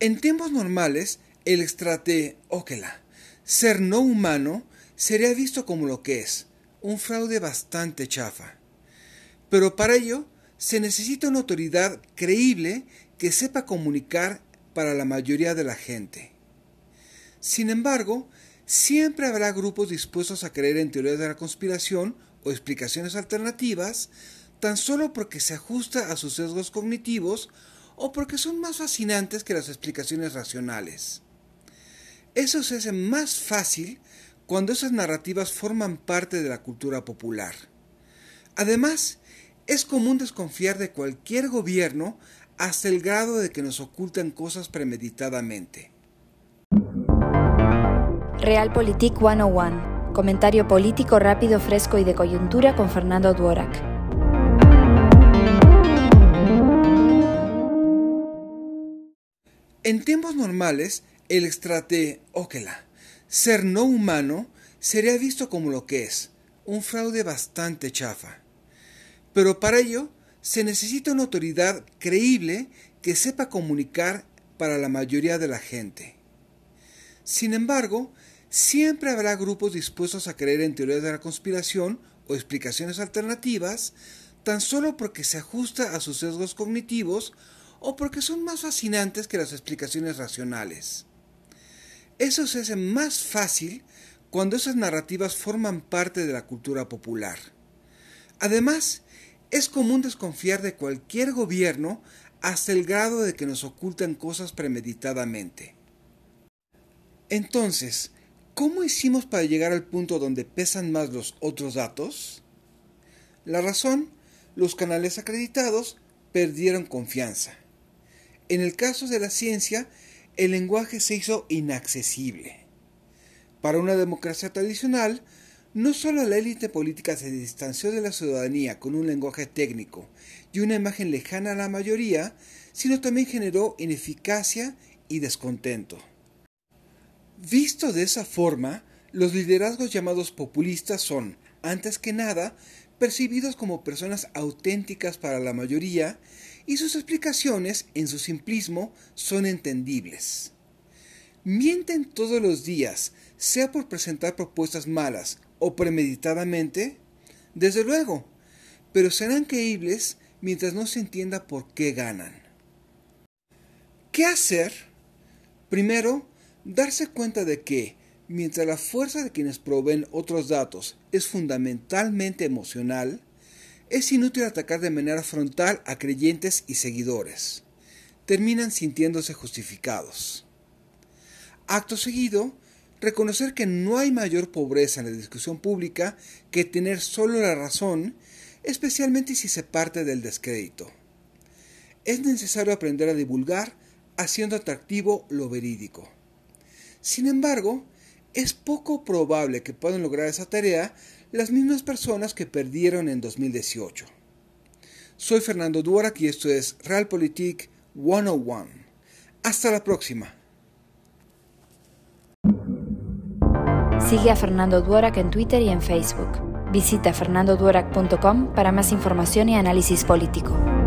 En tiempos normales, el extrate Okela, ser no humano, sería visto como lo que es, un fraude bastante chafa. Pero para ello se necesita una autoridad creíble que sepa comunicar para la mayoría de la gente. Sin embargo, siempre habrá grupos dispuestos a creer en teorías de la conspiración o explicaciones alternativas, tan solo porque se ajusta a sus sesgos cognitivos o porque son más fascinantes que las explicaciones racionales. Eso se hace más fácil cuando esas narrativas forman parte de la cultura popular. Además, es común desconfiar de cualquier gobierno hasta el grado de que nos ocultan cosas premeditadamente. Realpolitik 101. Comentario político rápido, fresco y de coyuntura con Fernando Duorak. En tiempos normales, el extrate Okela, ser no humano, sería visto como lo que es, un fraude bastante chafa. Pero para ello se necesita una autoridad creíble que sepa comunicar para la mayoría de la gente. Sin embargo, siempre habrá grupos dispuestos a creer en teorías de la conspiración o explicaciones alternativas, tan solo porque se ajusta a sus sesgos cognitivos o porque son más fascinantes que las explicaciones racionales. Eso se hace más fácil cuando esas narrativas forman parte de la cultura popular. Además, es común desconfiar de cualquier gobierno hasta el grado de que nos ocultan cosas premeditadamente. Entonces, ¿cómo hicimos para llegar al punto donde pesan más los otros datos? La razón, los canales acreditados perdieron confianza. En el caso de la ciencia, el lenguaje se hizo inaccesible. Para una democracia tradicional, no solo la élite política se distanció de la ciudadanía con un lenguaje técnico y una imagen lejana a la mayoría, sino también generó ineficacia y descontento. Visto de esa forma, los liderazgos llamados populistas son, antes que nada, percibidos como personas auténticas para la mayoría y sus explicaciones, en su simplismo, son entendibles. Mienten todos los días, sea por presentar propuestas malas o premeditadamente, desde luego, pero serán creíbles mientras no se entienda por qué ganan. ¿Qué hacer? Primero, darse cuenta de que, mientras la fuerza de quienes proveen otros datos es fundamentalmente emocional, es inútil atacar de manera frontal a creyentes y seguidores. Terminan sintiéndose justificados. Acto seguido, reconocer que no hay mayor pobreza en la discusión pública que tener solo la razón, especialmente si se parte del descrédito. Es necesario aprender a divulgar haciendo atractivo lo verídico. Sin embargo, es poco probable que puedan lograr esa tarea las mismas personas que perdieron en 2018. Soy Fernando Duarak y esto es Realpolitik 101. Hasta la próxima. Sigue a Fernando Duorak en Twitter y en Facebook. Visita fernandoduorak.com para más información y análisis político.